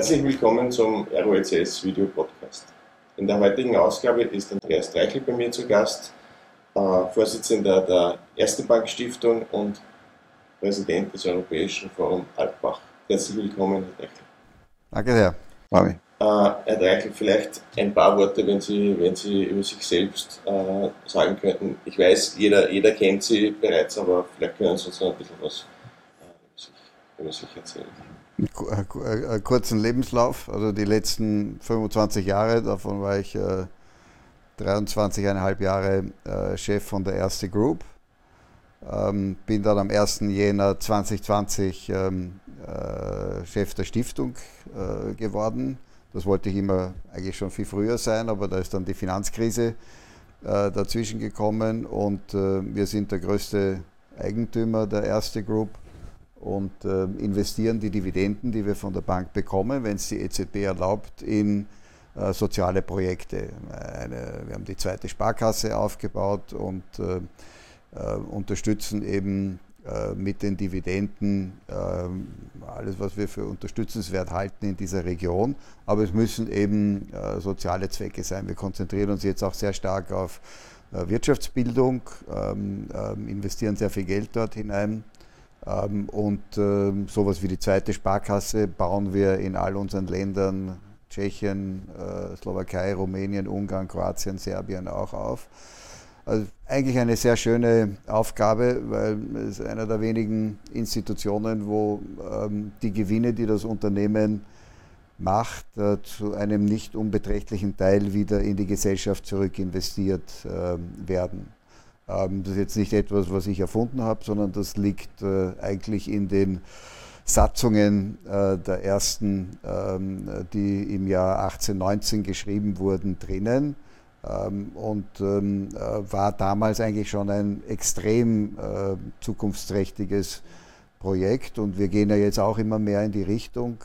Herzlich willkommen zum ROECS Video Podcast. In der heutigen Ausgabe ist Andreas Dreichel bei mir zu Gast, äh, Vorsitzender der Erste Bank Stiftung und Präsident des Europäischen Forum Altbach. Herzlich willkommen, Herr Dreichel. Danke sehr, Mami. Äh, Herr Dreichel, vielleicht ein paar Worte, wenn Sie, wenn Sie über sich selbst äh, sagen könnten. Ich weiß, jeder, jeder kennt Sie bereits, aber vielleicht können Sie uns noch ein bisschen was äh, über sich erzählen einen kurzen Lebenslauf, also die letzten 25 Jahre, davon war ich äh, 23,5 Jahre äh, Chef von der Erste Group. Ähm, bin dann am 1. Jänner 2020 ähm, äh, Chef der Stiftung äh, geworden. Das wollte ich immer eigentlich schon viel früher sein, aber da ist dann die Finanzkrise äh, dazwischen gekommen und äh, wir sind der größte Eigentümer der Erste Group und äh, investieren die Dividenden, die wir von der Bank bekommen, wenn es die EZB erlaubt, in äh, soziale Projekte. Eine, wir haben die zweite Sparkasse aufgebaut und äh, äh unterstützen eben äh, mit den Dividenden ähm, alles, was wir für unterstützenswert halten in dieser Region. Aber es müssen eben äh, soziale Zwecke sein. Wir konzentrieren uns jetzt auch sehr stark auf Wirtschaftsbildung, ähm, ähm, investieren sehr viel Geld dort hinein und ähm, sowas wie die zweite Sparkasse bauen wir in all unseren Ländern, Tschechien, äh, Slowakei, Rumänien, Ungarn, Kroatien, Serbien auch auf. Also eigentlich eine sehr schöne Aufgabe, weil es einer der wenigen Institutionen, wo ähm, die Gewinne, die das Unternehmen macht, äh, zu einem nicht unbeträchtlichen Teil wieder in die Gesellschaft zurück investiert werden. Ähm, das ist jetzt nicht etwas, was ich erfunden habe, sondern das liegt äh, eigentlich in den Satzungen äh, der ersten, ähm, die im Jahr 1819 geschrieben wurden, drinnen ähm, und äh, war damals eigentlich schon ein extrem zukunftsträchtiges Projekt und wir gehen ja jetzt auch immer mehr in die Richtung,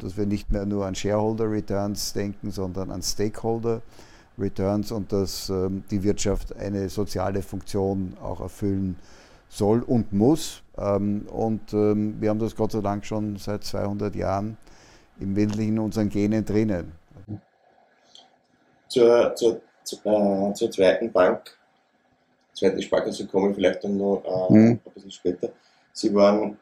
dass wir nicht mehr nur an Shareholder Returns denken, sondern an Stakeholder Returns. Returns und dass ähm, die Wirtschaft eine soziale Funktion auch erfüllen soll und muss. Ähm, und ähm, wir haben das Gott sei Dank schon seit 200 Jahren im Wesentlichen in unseren Genen drinnen. Zur, zur, äh, zur zweiten Bank, zweite Sparkasse komme ich vielleicht dann noch äh, mhm. ein bisschen später. Sie waren,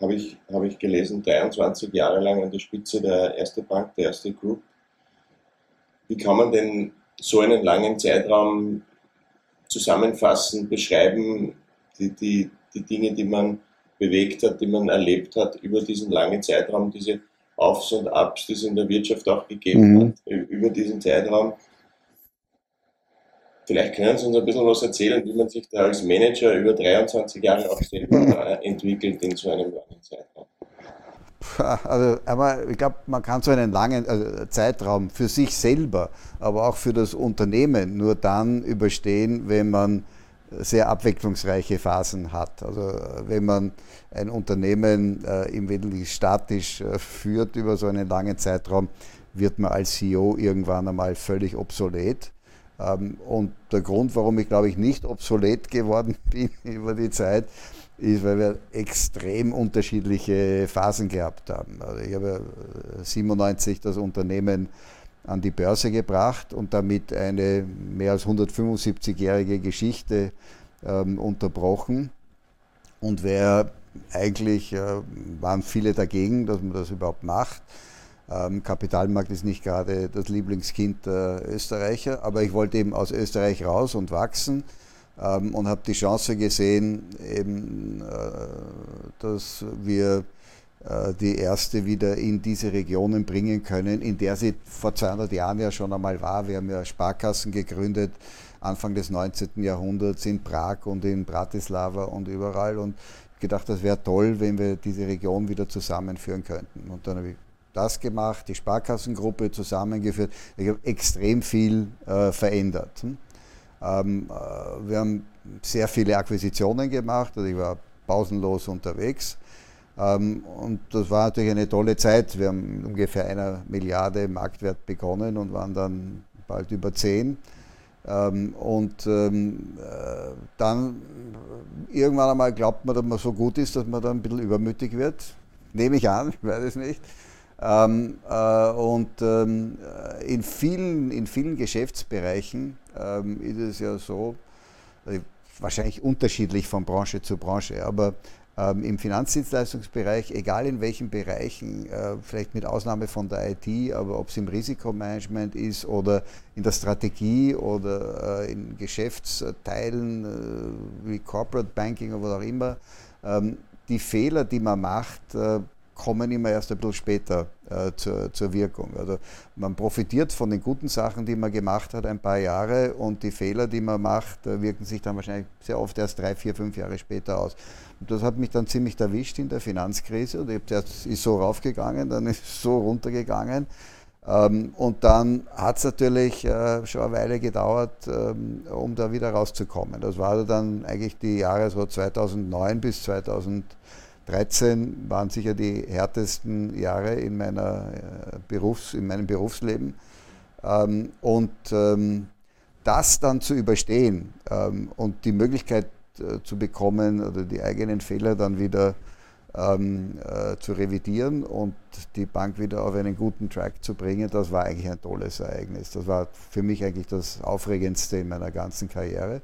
habe ich, hab ich gelesen, 23 Jahre lang an der Spitze der Erste Bank, der Erste Group. Wie kann man denn so einen langen Zeitraum zusammenfassen, beschreiben, die, die, die Dinge, die man bewegt hat, die man erlebt hat über diesen langen Zeitraum, diese Aufs und Abs, die es in der Wirtschaft auch gegeben mhm. hat, über diesen Zeitraum. Vielleicht können Sie uns ein bisschen was erzählen, wie man sich da als Manager über 23 Jahre auch selber entwickelt in so einem langen Zeitraum. Also, aber ich glaube, man kann so einen langen also Zeitraum für sich selber, aber auch für das Unternehmen nur dann überstehen, wenn man sehr abwechslungsreiche Phasen hat. Also wenn man ein Unternehmen äh, im Wesentlichen statisch äh, führt über so einen langen Zeitraum, wird man als CEO irgendwann einmal völlig obsolet. Ähm, und der Grund, warum ich glaube ich nicht obsolet geworden bin über die Zeit, ist, weil wir extrem unterschiedliche Phasen gehabt haben. Also ich habe 97 das Unternehmen an die Börse gebracht und damit eine mehr als 175-jährige Geschichte ähm, unterbrochen. Und wer eigentlich äh, waren viele dagegen, dass man das überhaupt macht. Ähm, Kapitalmarkt ist nicht gerade das Lieblingskind der Österreicher, aber ich wollte eben aus Österreich raus und wachsen ähm, und habe die Chance gesehen, eben, äh, dass wir äh, die erste wieder in diese Regionen bringen können, in der sie vor 200 Jahren ja schon einmal war. Wir haben ja Sparkassen gegründet, Anfang des 19. Jahrhunderts in Prag und in Bratislava und überall und gedacht, das wäre toll, wenn wir diese Region wieder zusammenführen könnten. Und dann habe ich das gemacht, die Sparkassengruppe zusammengeführt. Ich habe extrem viel äh, verändert. Hm? Ähm, äh, wir haben sehr viele Akquisitionen gemacht, also ich war pausenlos unterwegs. Ähm, und das war natürlich eine tolle Zeit. Wir haben ungefähr einer Milliarde Marktwert begonnen und waren dann bald über zehn. Ähm, und ähm, äh, dann irgendwann einmal glaubt man, dass man so gut ist, dass man dann ein bisschen übermütig wird. nehme ich an, ich weiß es nicht. Ähm, äh, und ähm, in, vielen, in vielen Geschäftsbereichen ähm, ist es ja so, äh, wahrscheinlich unterschiedlich von Branche zu Branche, aber ähm, im Finanzdienstleistungsbereich, egal in welchen Bereichen, äh, vielleicht mit Ausnahme von der IT, aber ob es im Risikomanagement ist oder in der Strategie oder äh, in Geschäftsteilen äh, wie Corporate Banking oder was auch immer, ähm, die Fehler, die man macht, äh, kommen immer erst ein bisschen später äh, zur, zur, Wirkung. Also man profitiert von den guten Sachen, die man gemacht hat, ein paar Jahre und die Fehler, die man macht, äh, wirken sich dann wahrscheinlich sehr oft erst drei, vier, fünf Jahre später aus. Und das hat mich dann ziemlich erwischt in der Finanzkrise und ich zuerst ist so raufgegangen, dann ist es so runtergegangen. Ähm, und dann hat es natürlich äh, schon eine Weile gedauert, ähm, um da wieder rauszukommen. Das war dann eigentlich die Jahre so 2009 bis 2010. 13 waren sicher die härtesten Jahre in, meiner, äh, Berufs-, in meinem Berufsleben. Ähm, und ähm, das dann zu überstehen ähm, und die Möglichkeit äh, zu bekommen oder die eigenen Fehler dann wieder ähm, äh, zu revidieren und die Bank wieder auf einen guten Track zu bringen, das war eigentlich ein tolles Ereignis. Das war für mich eigentlich das Aufregendste in meiner ganzen Karriere.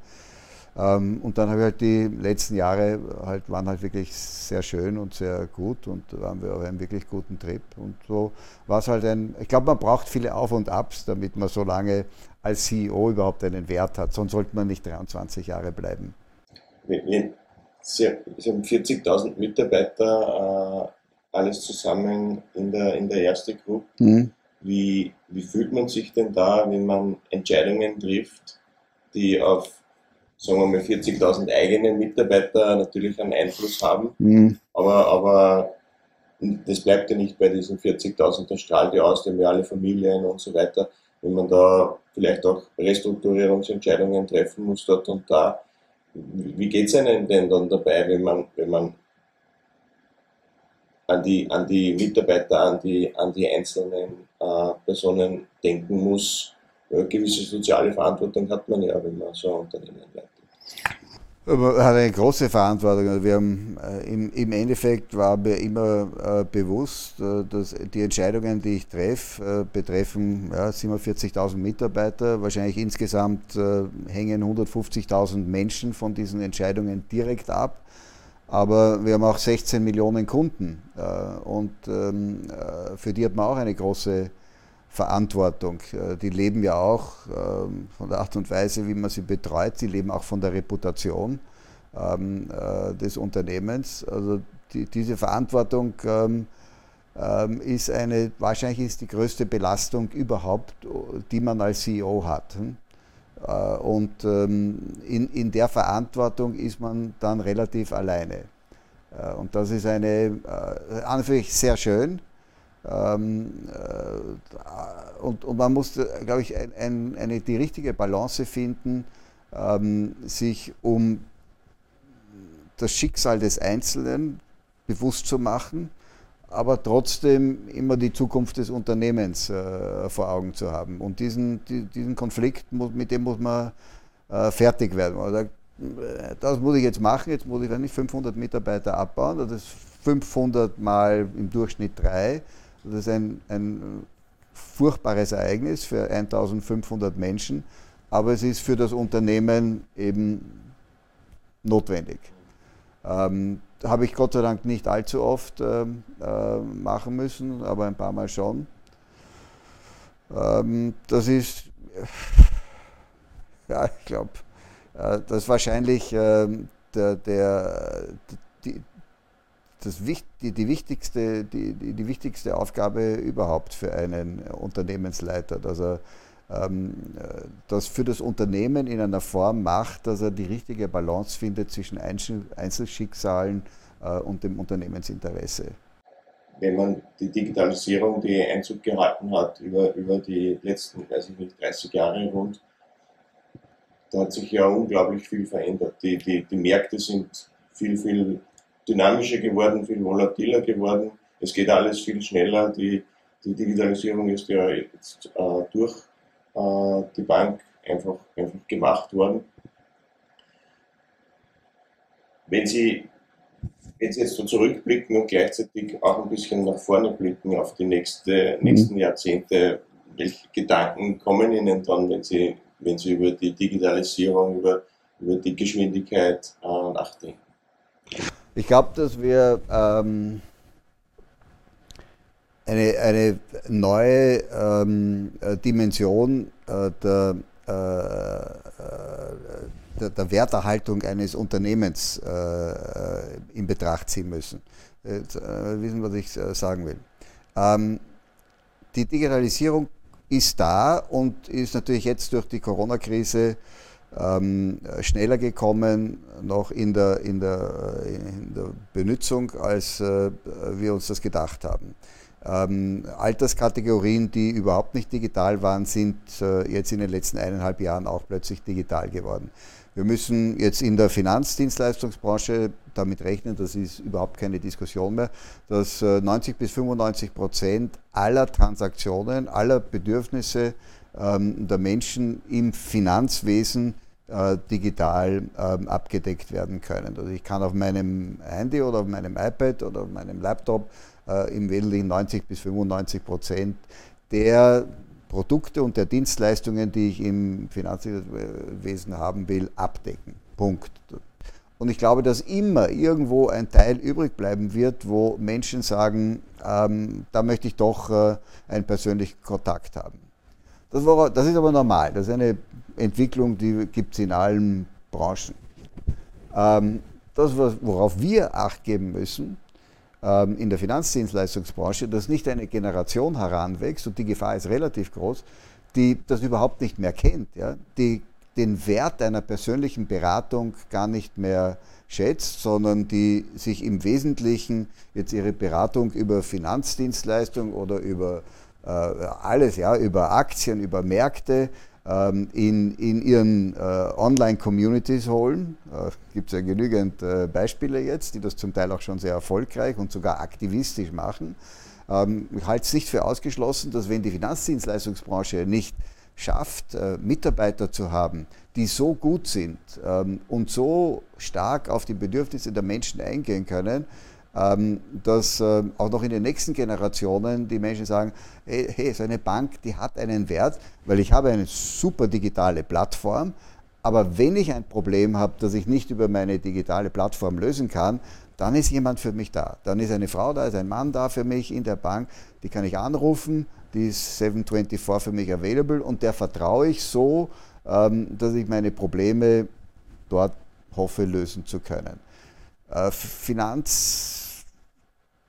Ähm, und dann habe ich halt die letzten Jahre halt, waren halt wirklich sehr schön und sehr gut und waren wir auf einem wirklich guten Trip. Und so war es halt ein, ich glaube, man braucht viele Auf und Abs, damit man so lange als CEO überhaupt einen Wert hat. Sonst sollte man nicht 23 Jahre bleiben. Sie, haben 40.000 Mitarbeiter, äh, alles zusammen in der, in der erste Group. Mhm. Wie, wie fühlt man sich denn da, wenn man Entscheidungen trifft, die auf sagen wir mal, 40.000 eigene Mitarbeiter natürlich einen Einfluss haben. Mhm. Aber, aber das bleibt ja nicht bei diesen 40.000, das strahlt ja aus, die haben ja alle Familien und so weiter. Wenn man da vielleicht auch Restrukturierungsentscheidungen treffen muss dort und da, wie geht es einem denn dann dabei, wenn man, wenn man an die, an die Mitarbeiter, an die, an die einzelnen äh, Personen denken muss? Eine gewisse soziale Verantwortung hat man ja, wenn man so ein Unternehmen leitet. Man hat eine große Verantwortung. Also wir haben, äh, im, Endeffekt war mir immer äh, bewusst, äh, dass die Entscheidungen, die ich treffe, äh, betreffen ja, 47.000 Mitarbeiter. Wahrscheinlich insgesamt äh, hängen 150.000 Menschen von diesen Entscheidungen direkt ab. Aber wir haben auch 16 Millionen Kunden äh, und ähm, für die hat man auch eine große Verantwortung. Verantwortung. Äh, die leben ja auch ähm, von der Art und Weise, wie man sie betreut. Sie leben auch von der Reputation ähm, äh, des Unternehmens. Also die, diese Verantwortung ähm, ist eine, wahrscheinlich ist die größte Belastung überhaupt, die man als CEO hat. Hm? Äh, und in, in der Verantwortung ist man dann relativ alleine. Und das ist eine, an sehr schön, ähm, äh, und, und, man muss, glaube ich, ein, ein, eine, die richtige Balance finden, ähm, sich um das Schicksal des Einzelnen bewusst zu machen, aber trotzdem immer die Zukunft des Unternehmens äh, vor Augen zu haben. Und diesen, die, diesen Konflikt, mit dem muss man äh, fertig werden. Äh, das muss ich jetzt machen, jetzt muss ich nicht 500 Mitarbeiter abbauen, das ist 500 mal im Durchschnitt drei das ist ein, ein furchtbares Ereignis für 1500 Menschen, aber es ist für das Unternehmen eben notwendig. Ähm, habe ich Gott sei Dank nicht allzu oft ähm, äh, machen müssen, aber ein paar Mal schon. Ähm, das ist, ja, ich glaube, äh, das wahrscheinlich äh, der, der, die, das, die, die, wichtigste, die, die, wichtigste Aufgabe überhaupt für einen Unternehmensleiter, dass er ähm, das für das Unternehmen in einer Form macht, dass er die richtige Balance findet zwischen Einzel Einzelschicksalen äh, und dem Unternehmensinteresse. Wenn man die Digitalisierung, die Einzug gehalten hat über, über die letzten, weiß ich nicht, 30 Jahre rund, da hat sich ja unglaublich viel verändert. Die, die, die Märkte sind viel, viel dynamischer geworden, viel volatiler geworden. Es geht alles viel schneller. Die, die Digitalisierung ist ja jetzt äh, durch äh, die Bank einfach, einfach gemacht worden. Wenn Sie wenn Sie jetzt so zurückblicken und gleichzeitig auch ein bisschen nach vorne blicken auf die nächste, nächsten mhm. Jahrzehnte, welche Gedanken kommen Ihnen dann, wenn Sie, wenn Sie über die Digitalisierung, über, über die Geschwindigkeit äh, nachdenken? Ich glaube, dass wir ähm, eine, eine neue ähm, äh, Dimension äh, der, äh, der, der, Werterhaltung eines Unternehmens äh, in Betracht ziehen müssen. Jetzt, äh, wissen, was ich sagen will. Ähm, die Digitalisierung ist da und ist natürlich jetzt durch die Corona-Krise ähm, schneller gekommen, noch in der, in der, in der Benutzung, als äh, wir uns das gedacht haben. Ähm, Alterskategorien, die überhaupt nicht digital waren, sind äh, jetzt in den letzten eineinhalb Jahren auch plötzlich digital geworden. Wir müssen jetzt in der Finanzdienstleistungsbranche damit rechnen, das ist überhaupt keine Diskussion mehr, dass 90 äh, bis 95 Prozent aller Transaktionen, aller Bedürfnisse ähm, der Menschen im Finanzwesen äh, digital ähm, abgedeckt werden können. Also ich kann auf meinem Handy oder auf meinem iPad oder auf meinem Laptop äh, im Wesentlichen 90 bis 95 Prozent der Produkte und der Dienstleistungen, die ich im Finanzwesen haben will, abdecken. Punkt. Und ich glaube, dass immer irgendwo ein Teil übrig bleiben wird, wo Menschen sagen, ähm, da möchte ich doch äh, einen persönlichen Kontakt haben. Das, war, das, ist aber normal. Das ist eine Entwicklung, die gibt es in allen Branchen. Ähm, das, worauf wir Acht geben müssen, ähm, in der Finanzdienstleistungsbranche, dass nicht eine Generation heranwächst, und die Gefahr ist relativ groß, die das überhaupt nicht mehr kennt, ja? die den Wert einer persönlichen Beratung gar nicht mehr schätzt, sondern die sich im Wesentlichen jetzt ihre Beratung über Finanzdienstleistung oder über alles, ja, über Aktien, über Märkte ähm, in, in ihren äh, Online-Communities holen. Äh, Gibt es ja genügend äh, Beispiele jetzt, die das zum Teil auch schon sehr erfolgreich und sogar aktivistisch machen. Ähm, ich halte es nicht für ausgeschlossen, dass wenn die Finanzdienstleistungsbranche nicht schafft, äh, Mitarbeiter zu haben, die so gut sind ähm, und so stark auf die Bedürfnisse der Menschen eingehen können, ähm, dass ähm, auch noch in den nächsten Generationen die Menschen sagen, hey, hey, so eine Bank, die hat einen Wert, weil ich habe eine super digitale Plattform, aber wenn ich ein Problem habe, das ich nicht über meine digitale Plattform lösen kann, dann ist jemand für mich da. Dann ist eine Frau da, ist ein Mann da für mich in der Bank, die kann ich anrufen, die ist 724 für mich available und der vertraue ich so, ähm, dass ich meine Probleme dort hoffe lösen zu können. Äh, Finanz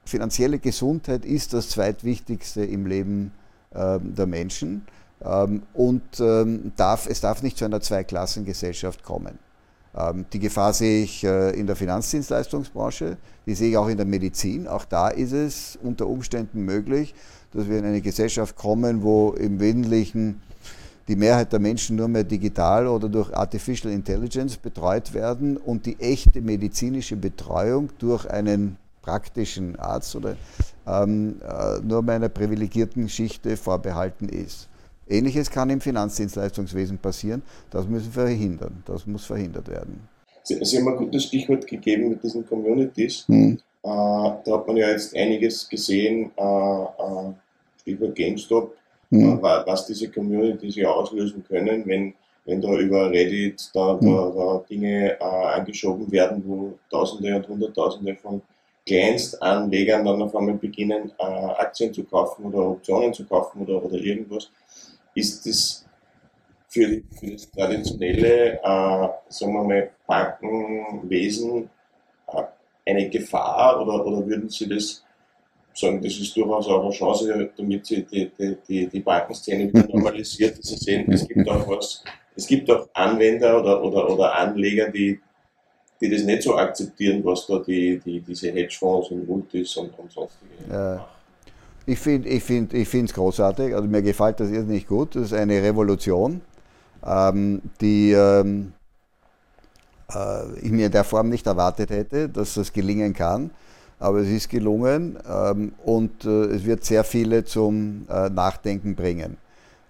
finanzielle Gesundheit ist das zweitwichtigste im Leben äh, der Menschen ähm, und ähm, darf, es darf nicht zu einer Zweiklassengesellschaft kommen. Ähm, die Gefahr sehe ich äh, in der Finanzdienstleistungsbranche, die sehe ich auch in der Medizin. Auch da ist es unter Umständen möglich, dass wir in eine Gesellschaft kommen, wo im Wesentlichen die Mehrheit der Menschen nur mehr digital oder durch Artificial Intelligence betreut werden und die echte medizinische Betreuung durch einen praktischen Arzt oder ähm, äh, nur meiner privilegierten Schichte vorbehalten ist. Ähnliches kann im Finanzdienstleistungswesen passieren. Das müssen wir verhindern. Das muss verhindert werden. Sie, Sie haben ein gutes Stichwort gegeben mit diesen Communities. Hm. Äh, da hat man ja jetzt einiges gesehen, äh, äh Stichwort GameStop, hm. Äh, was diese Communities ja auslösen können, wenn, wenn da über Reddit da, da, da Dinge äh, angeschoben werden, wo Tausende und Hunderttausende von Kleinstanlegern dann auf einmal beginnen, äh, Aktien zu kaufen oder Optionen zu kaufen oder, oder irgendwas, ist das für, für das traditionelle, äh, sagen wir mal, Bankenwesen äh, eine Gefahr oder, oder würden Sie das sagen, das ist durchaus auch eine Chance, damit Sie die, die, die, die Bankenszene wieder normalisiert, dass Sie sehen, es gibt auch was, es gibt auch Anwender oder, oder, oder Anleger, die die das nicht so akzeptieren, was da die, die, diese Hedgefonds und Multis und, und sonstige ja. Ich finde es ich find, ich großartig, also mir gefällt das nicht gut. Das ist eine Revolution, ähm, die ähm, äh, ich mir in der Form nicht erwartet hätte, dass das gelingen kann. Aber es ist gelungen ähm, und äh, es wird sehr viele zum äh, Nachdenken bringen.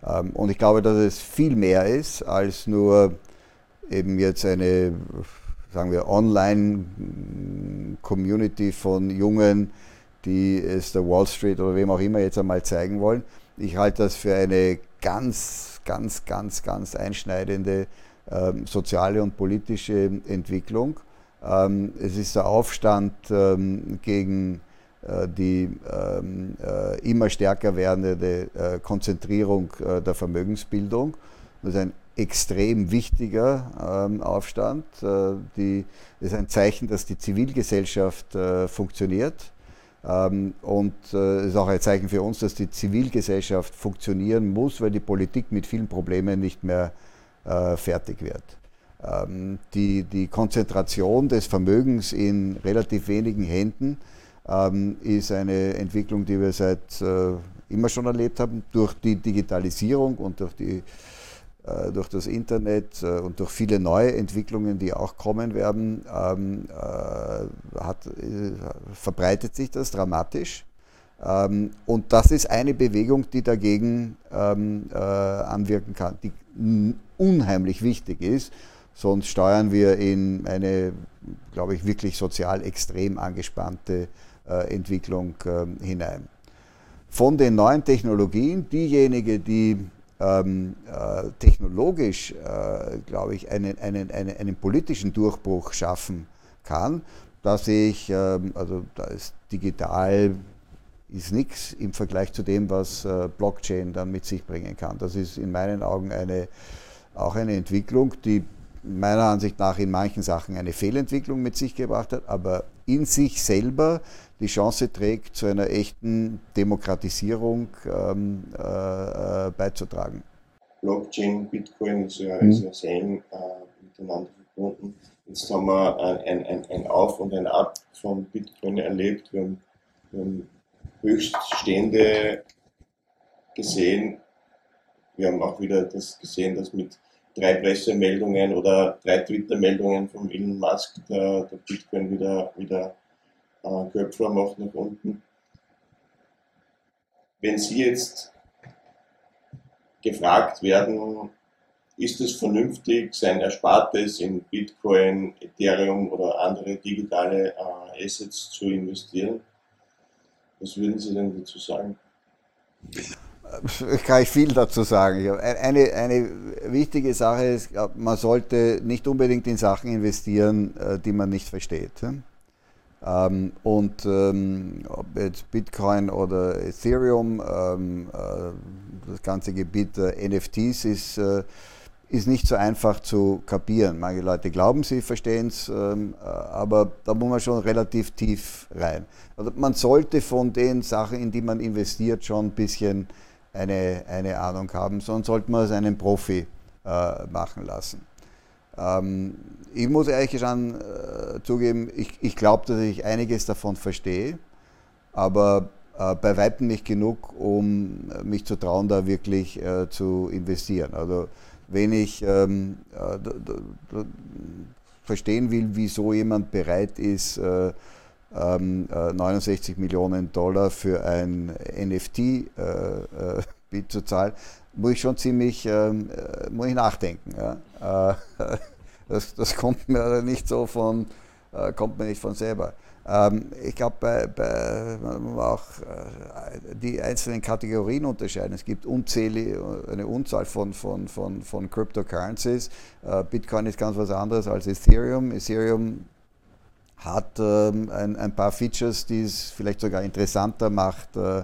Ähm, und ich glaube, dass es viel mehr ist als nur eben jetzt eine sagen wir, Online-Community von Jungen, die es der Wall Street oder wem auch immer jetzt einmal zeigen wollen. Ich halte das für eine ganz, ganz, ganz, ganz einschneidende ähm, soziale und politische Entwicklung. Ähm, es ist der Aufstand ähm, gegen äh, die ähm, äh, immer stärker werdende äh, Konzentrierung äh, der Vermögensbildung. Das ist ein extrem wichtiger ähm, Aufstand. Äh, die, das ist ein Zeichen, dass die Zivilgesellschaft äh, funktioniert. Ähm, und es ist auch ein Zeichen für uns, dass die Zivilgesellschaft funktionieren muss, weil die Politik mit vielen Problemen nicht mehr fertig wird. Ähm, die, die Konzentration des Vermögens in relativ wenigen Händen ist eine Entwicklung, die wir seit äh, immer schon erlebt haben. Durch die Digitalisierung und durch, die, äh, durch das Internet äh, und durch viele neue Entwicklungen, die auch kommen werden, ähm, äh, hat, äh, verbreitet sich das dramatisch. Ähm, und das ist eine Bewegung, die dagegen ähm, äh, anwirken kann, die unheimlich wichtig ist sonst steuern wir in eine, glaube ich, wirklich sozial extrem angespannte äh, Entwicklung äh, hinein. Von den neuen Technologien, diejenige, die ähm, äh, technologisch, äh, glaube ich, einen, einen, einen, einen, politischen Durchbruch schaffen kann, da sehe ich, ähm, also da ist digital ist nichts im Vergleich zu dem, was äh, Blockchain dann mit sich bringen kann. Das ist in meinen Augen eine, auch eine Entwicklung, die meiner Ansicht nach in manchen Sachen eine Fehlentwicklung mit sich gebracht hat, aber in sich selber die Chance trägt, zu einer echten Demokratisierung ähm, äh, beizutragen. Blockchain, Bitcoin ist ja, mhm. ist ja sehr eng äh, miteinander verbunden. Jetzt haben wir ein, ein, ein Auf und ein Ab von Bitcoin erlebt. Wir haben, wir haben Höchststände gesehen. Wir haben auch wieder das gesehen, dass mit drei Pressemeldungen oder drei Twitter-Meldungen von Elon Musk der, der Bitcoin wieder, wieder äh, Köpfer macht nach unten. Wenn Sie jetzt gefragt werden, ist es vernünftig, sein Erspartes in Bitcoin, Ethereum oder andere digitale äh, Assets zu investieren? Was würden Sie denn dazu sagen? Kann ich viel dazu sagen. Eine, eine wichtige Sache ist, man sollte nicht unbedingt in Sachen investieren, äh, die man nicht versteht. Ähm, und ähm, ob jetzt Bitcoin oder Ethereum, ähm, äh, das ganze Gebiet der NFTs ist, äh, ist nicht so einfach zu kapieren. Manche Leute glauben, sie verstehen es, aber da muss man schon relativ tief rein. Also man sollte von den Sachen, in die man investiert, schon ein bisschen eine, eine Ahnung haben, sonst sollte man es einen Profi äh, machen lassen. Ähm, ich muss ehrlich schon äh, zugeben, ich, ich glaube, dass ich einiges davon verstehe, aber äh, bei weitem nicht genug, um mich zu trauen, da wirklich äh, zu investieren. Also wenn ich ähm, äh, verstehen will, wieso jemand bereit ist, äh, 69 ähm, Millionen Dollar für ein äh, äh, zu zahlen, muss ich schon ziemlich ähm, äh, muss ich nachdenken. Ja. Das, das, kommt mir nicht so von, kommt mir nicht von selber. Ähm, ich glaube, bei, bei, auch die einzelnen Kategorien unterscheiden. Es gibt unzählige, eine Unzahl von, von, von, von Cryptocurrencies. Bitcoin ist ganz was anderes als Ethereum. Ethereum hat ähm, ein, ein, paar Features, die es vielleicht sogar interessanter macht äh,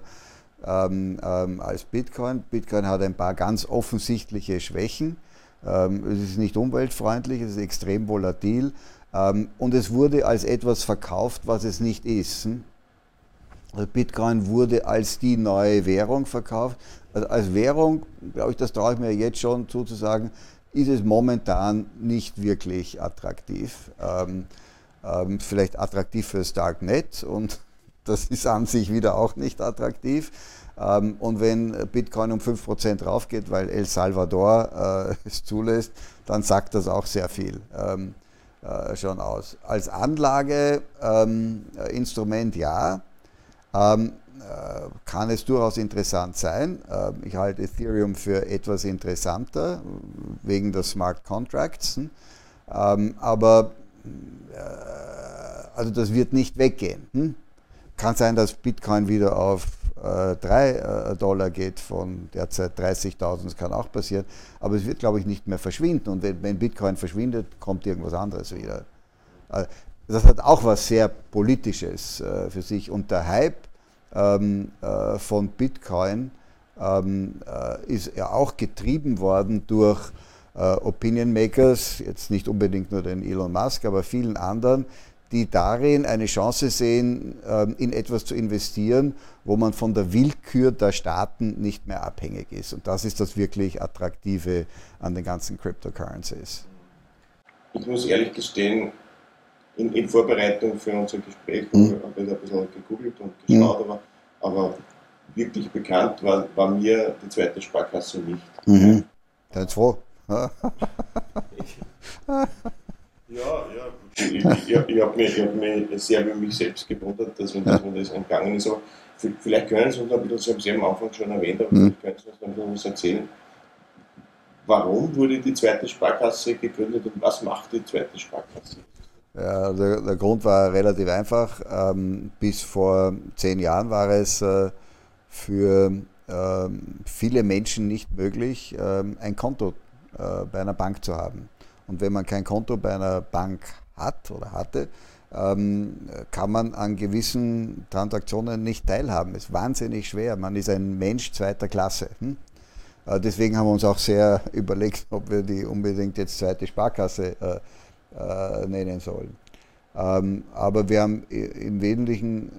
ähm, ähm, als Bitcoin. Bitcoin hat ein paar ganz offensichtliche Schwächen. Ähm, es ist nicht umweltfreundlich, es ist extrem volatil ähm, und es wurde als etwas verkauft, was es nicht ist. Hm? Also Bitcoin wurde als die neue Währung verkauft. Also als Währung, glaube ich, das traue ich mir jetzt schon zuzusagen, ist es momentan nicht wirklich attraktiv. Ähm, ähm, vielleicht attraktiv fürs Darknet und das ist an sich wieder auch nicht attraktiv. Ähm, und wenn Bitcoin um 5% raufgeht, weil El Salvador äh, es zulässt, dann sagt das auch sehr viel ähm, äh, schon aus. Als Anlageinstrument ja, ähm, äh, kann es durchaus interessant sein. Ähm, ich halte Ethereum für etwas interessanter wegen der Smart Contracts. Ähm, aber also das wird nicht weggehen. Hm? Kann sein, dass Bitcoin wieder auf äh, 3 äh, Dollar geht von derzeit 30.000, das kann auch passieren, aber es wird, glaube ich, nicht mehr verschwinden und wenn, wenn Bitcoin verschwindet, kommt irgendwas anderes wieder. Äh, das hat auch was sehr Politisches äh, für sich und der Hype ähm, äh, von Bitcoin ähm, äh, ist ja auch getrieben worden durch Opinion Makers, jetzt nicht unbedingt nur den Elon Musk, aber vielen anderen, die darin eine Chance sehen, ähm, in etwas zu investieren, wo man von der Willkür der Staaten nicht mehr abhängig ist. Und das ist das wirklich Attraktive an den ganzen Cryptocurrencies. Ich muss ehrlich gestehen, in, in Vorbereitung für unser Gespräch mhm. habe ich ein bisschen gegoogelt und geschaut, mhm. aber, aber wirklich bekannt war, war, mir die zweite Sparkasse nicht. Mhm. Dann froh. Ja, ja, ich, ich, ich habe mich, hab mich sehr über mich selbst gewundert, dass, mir, mir das entgangen ist. Aber vielleicht können Sie uns ein bisschen, Sie haben am Anfang schon erwähnt, aber mhm. vielleicht können Sie uns ein bisschen was erzählen. Warum wurde die zweite Sparkasse gegründet und was macht die zweite Sparkasse? Ja, der, der Grund war relativ einfach. Ähm, bis vor zehn Jahren war es äh, für ähm, viele Menschen nicht möglich, ähm, ein Konto äh, bei einer Bank zu haben. Und wenn man kein Konto bei einer Bank hat oder hatte, ähm, kann man an gewissen Transaktionen nicht teilhaben. Ist wahnsinnig schwer. Man ist ein Mensch zweiter Klasse. Hm? Äh, deswegen haben wir uns auch sehr überlegt, ob wir die unbedingt jetzt zweite Sparkasse äh, äh, nennen sollen. Ähm, aber wir haben im Wesentlichen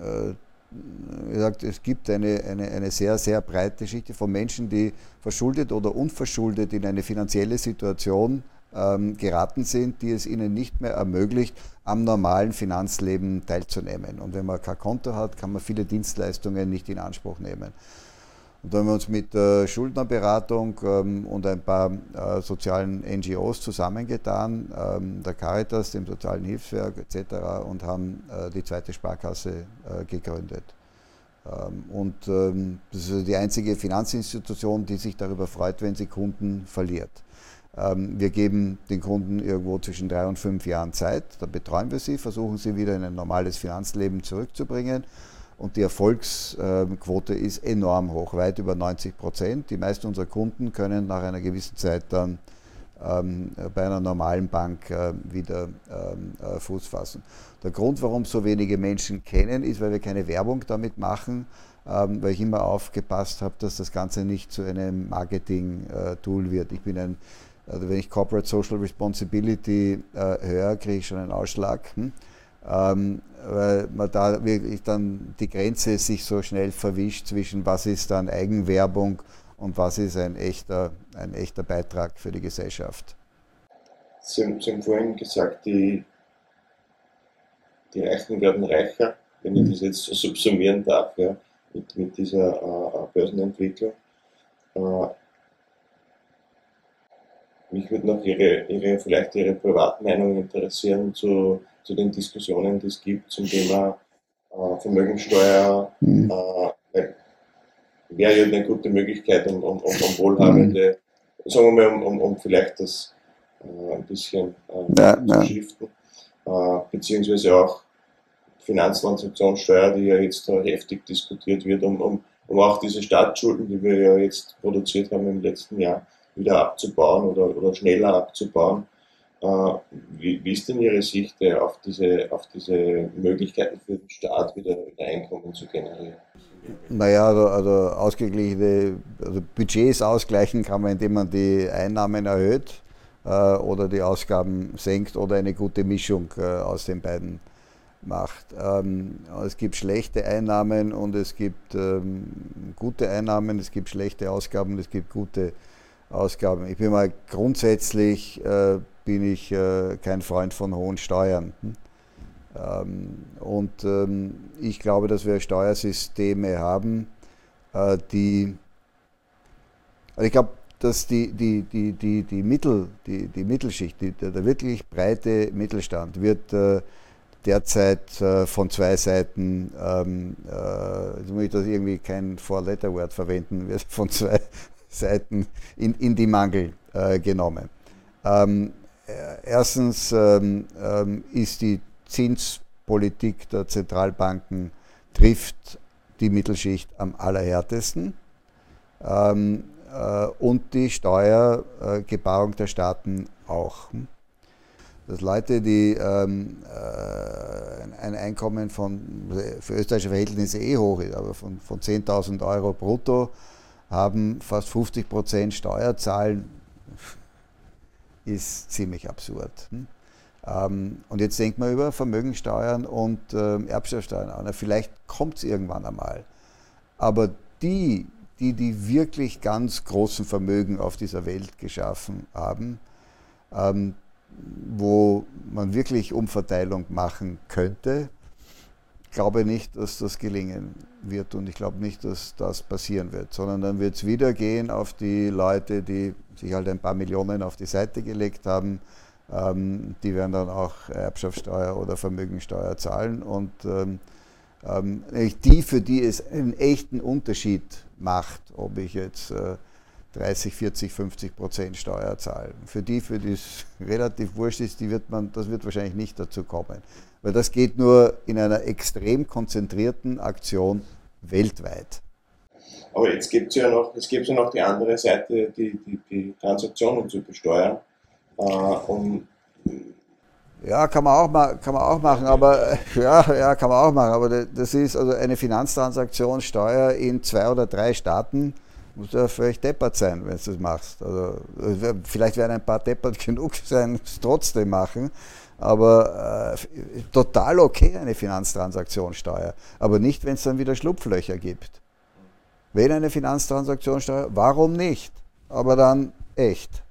gesagt, es gibt eine, eine, eine sehr, sehr breite Schicht von Menschen, die verschuldet oder unverschuldet in eine finanzielle Situation ähm, geraten sind, die es ihnen nicht mehr ermöglicht, am normalen Finanzleben teilzunehmen. Und wenn man kein Konto hat, kann man viele Dienstleistungen nicht in Anspruch nehmen. Und da haben wir uns mit der Schuldnerberatung ähm, und ein paar äh, sozialen NGOs zusammengetan, ähm, der Caritas, dem Sozialen Hilfswerk etc. und haben äh, die zweite Sparkasse äh, gegründet. Ähm, und das ist die einzige Finanzinstitution, die sich darüber freut, wenn sie Kunden verliert. Wir geben den Kunden irgendwo zwischen drei und fünf Jahren Zeit, da betreuen wir sie, versuchen sie wieder in ein normales Finanzleben zurückzubringen. Und die Erfolgsquote ist enorm hoch, weit über 90 Prozent. Die meisten unserer Kunden können nach einer gewissen Zeit dann ähm, bei einer normalen Bank äh, wieder ähm, äh, Fuß fassen. Der Grund, warum so wenige Menschen kennen, ist, weil wir keine Werbung damit machen, ähm, weil ich immer aufgepasst habe, dass das Ganze nicht zu einem Marketing-Tool äh, wird. Ich bin ein also wenn ich Corporate Social Responsibility äh, höre, kriege ich schon einen Ausschlag. Hm? Ähm, weil man da wirklich dann die Grenze sich so schnell verwischt zwischen was ist dann Eigenwerbung und was ist ein echter, ein echter Beitrag für die Gesellschaft. Sie haben, Sie haben vorhin gesagt, die, die Reichen werden reicher, wenn ich das jetzt so subsumieren darf, ja, mit, mit dieser äh, Börsenentwicklung. Äh, mich würde noch Ihre, Ihre, vielleicht Ihre Privatmeinung interessieren zu, zu den Diskussionen, die es gibt zum Thema äh, Vermögensteuer. Mhm. Äh, wäre ja eine gute Möglichkeit, um, um, um, um Wohlhabende, mhm. sagen wir mal, um, um, um vielleicht das äh, ein bisschen äh, ja, zu ja. shiften. Äh, beziehungsweise auch Finanztransaktionssteuer, die ja jetzt heftig diskutiert wird, um, um, um auch diese Staatsschulden, die wir ja jetzt produziert haben im letzten Jahr, wieder abzubauen oder, oder schneller abzubauen. Äh, wie, wie, ist denn Ihre Sicht äh, auf diese, auf diese Möglichkeiten für den Staat, wieder, Einkommen zu generieren? Naja, also, also ausgeglichene also Budgets ausgleichen kann man, indem man die Einnahmen erhöht äh, oder die Ausgaben senkt oder eine gute Mischung äh, aus den beiden macht. Ähm, es gibt schlechte Einnahmen und es gibt ähm, gute Einnahmen, es gibt schlechte Ausgaben, es gibt gute Ausgaben. Ich bin mal grundsätzlich äh, bin ich äh, kein Freund von hohen Steuern. Hm? Ähm, und ähm, ich glaube, dass wir Steuersysteme haben, äh, die, also ich glaube, dass die, die, die, die, die, Mittel, die, die Mittelschicht, die, der wirklich breite Mittelstand wird äh, derzeit äh, von zwei Seiten, ähm, äh, jetzt muss ich das irgendwie kein Four-Letter-Word verwenden, wird von zwei Seiten in, in die Mangel äh, genommen. Ähm, erstens ähm, ähm, ist die Zinspolitik der Zentralbanken trifft die Mittelschicht am allerhärtesten ähm, äh, und die Steuergebauung der Staaten auch. Dass Leute, die ähm, äh, ein Einkommen von, für österreichische Verhältnisse eh hoch ist, aber von, von 10.000 Euro brutto haben, fast 50 Prozent Steuer zahlen, ist ziemlich absurd. Hm? Ähm, und jetzt denkt man über Vermögensteuern und ähm, Erbschaftssteuern an. Vielleicht kommt es irgendwann einmal. Aber die, die die wirklich ganz großen Vermögen auf dieser Welt geschaffen haben, ähm, wo man wirklich Umverteilung machen könnte, glaube nicht, dass das gelingen wird und ich glaube nicht, dass das passieren wird, sondern dann wird es wieder gehen auf die Leute, die sich halt ein paar Millionen auf die Seite gelegt haben. Ähm, die werden dann auch Erbschaftssteuer oder Vermögensteuer zahlen und ähm, ähm, die, für die es einen echten Unterschied macht, ob ich jetzt äh, 30, 40, 50 Prozent Steuer zahle. Für die, für die es relativ wurscht ist, die wird man, das wird wahrscheinlich nicht dazu kommen. Weil das geht nur in einer extrem konzentrierten Aktion weltweit. Aber jetzt gibt es ja noch, ja noch die andere Seite, die, die, die Transaktionen zu besteuern. Äh, um ja, kann man, auch mal, kann man auch machen, aber ja, ja, kann man auch machen, aber das ist also eine Finanztransaktionssteuer in zwei oder drei Staaten, muss ja völlig deppert sein, wenn du das machst. Also, vielleicht werden ein paar deppert genug sein, es trotzdem machen, aber äh, total okay eine Finanztransaktionssteuer, aber nicht, wenn es dann wieder Schlupflöcher gibt. Wenn eine Finanztransaktionssteuer, warum nicht? Aber dann echt.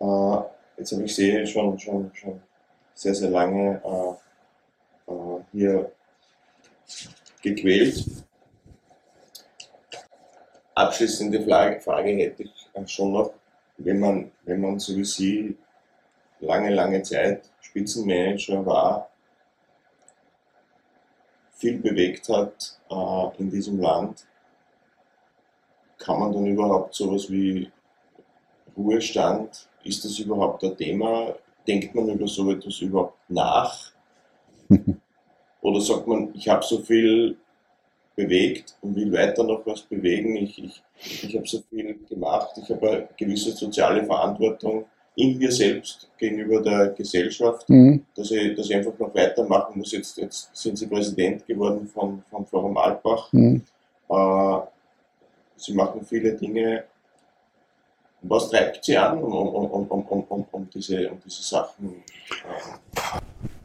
Äh, jetzt habe ich sie schon, schon, schon sehr, sehr lange äh, äh, hier gequält. Abschließende Frage, Frage hätte ich schon noch, wenn man, wenn man so wie Sie lange, lange Zeit Spitzenmanager war, viel bewegt hat äh, in diesem Land, kann man dann überhaupt sowas wie Ruhestand, ist das überhaupt ein Thema? Denkt man über so etwas überhaupt nach? Oder sagt man, ich habe so viel bewegt und will weiter noch was bewegen, ich, ich, ich habe so viel gemacht, ich habe eine gewisse soziale Verantwortung in mir selbst gegenüber der Gesellschaft, mhm. dass, ich, dass ich einfach noch weitermachen muss. Jetzt, jetzt sind Sie Präsident geworden von, von Forum Alpbach. Mhm. Äh, Sie machen viele Dinge. Was treibt Sie an, um, um, um, um, um, um, diese, um diese Sachen?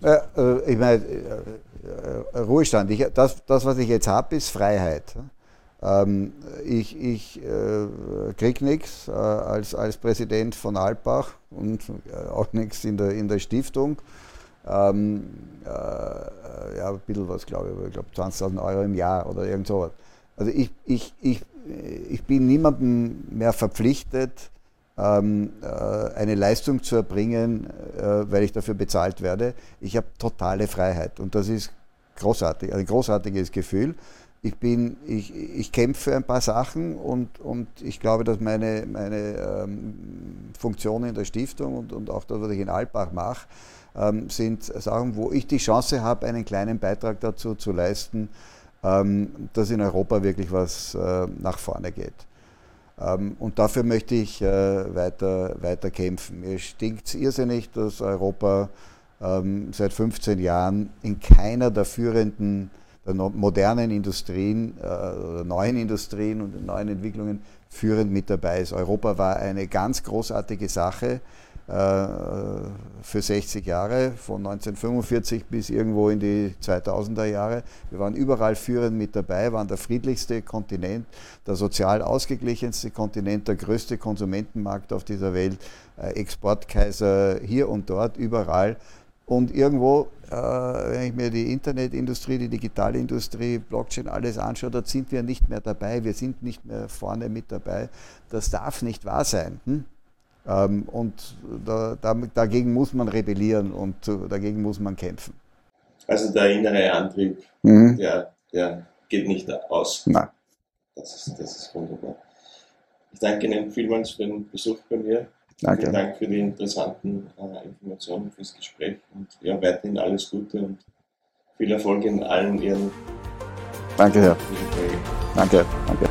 Äh, äh, ich meine, äh, äh, Ruhestand. Ich, das, das, was ich jetzt habe, ist Freiheit. Ähm, ich ich äh, kriege nichts äh, als, als Präsident von Alpbach und äh, auch nichts in der, in der Stiftung. Ähm, äh, ja, ein bisschen was, glaube ich, ich glaube 20.000 Euro im Jahr oder irgend sowas. Also ich, ich, ich, ich bin niemandem mehr verpflichtet, ähm, äh, eine Leistung zu erbringen, äh, weil ich dafür bezahlt werde. Ich habe totale Freiheit und das ist großartig, ein großartiges Gefühl ich bin, ich, ich kämpfe für ein paar Sachen und, und ich glaube, dass meine, meine ähm, Funktion in der Stiftung und, und auch das, was ich in Alpbach mache, ähm, sind Sachen, wo ich die Chance habe, einen kleinen Beitrag dazu zu leisten, ähm, dass in Europa wirklich was äh, nach vorne geht. Ähm, und dafür möchte ich äh, weiter, weiter kämpfen. Mir stinkt es irrsinnig, dass Europa ähm, seit 15 Jahren in keiner der führenden der modernen Industrien äh, neuen Industrien und neuen Entwicklungen führend mit dabei ist. Europa war eine ganz großartige Sache äh, für 60 Jahre, von 1945 bis irgendwo in die 2000er Jahre. Wir waren überall führend mit dabei, waren der friedlichste Kontinent, der sozial ausgeglichenste Kontinent, der größte Konsumentenmarkt auf dieser Welt, äh, Exportkaiser hier und dort, überall. Und irgendwo, wenn ich mir die Internetindustrie, die Digitalindustrie, Blockchain, alles anschaue, da sind wir nicht mehr dabei. Wir sind nicht mehr vorne mit dabei. Das darf nicht wahr sein. Hm? Ähm, und da, da, dagegen muss man rebellieren und dagegen muss man kämpfen. Also der innere Antrieb, mhm. der, der geht nicht aus. Nein. Das ist, das ist wunderbar. Ich danke Ihnen vielmals für den Besuch bei mir. Danke. Vielen Dank für die interessanten äh, Informationen, fürs Gespräch und ja, weiterhin alles Gute und viel Erfolg in allen Ihren Danke, Herr. Danke, danke.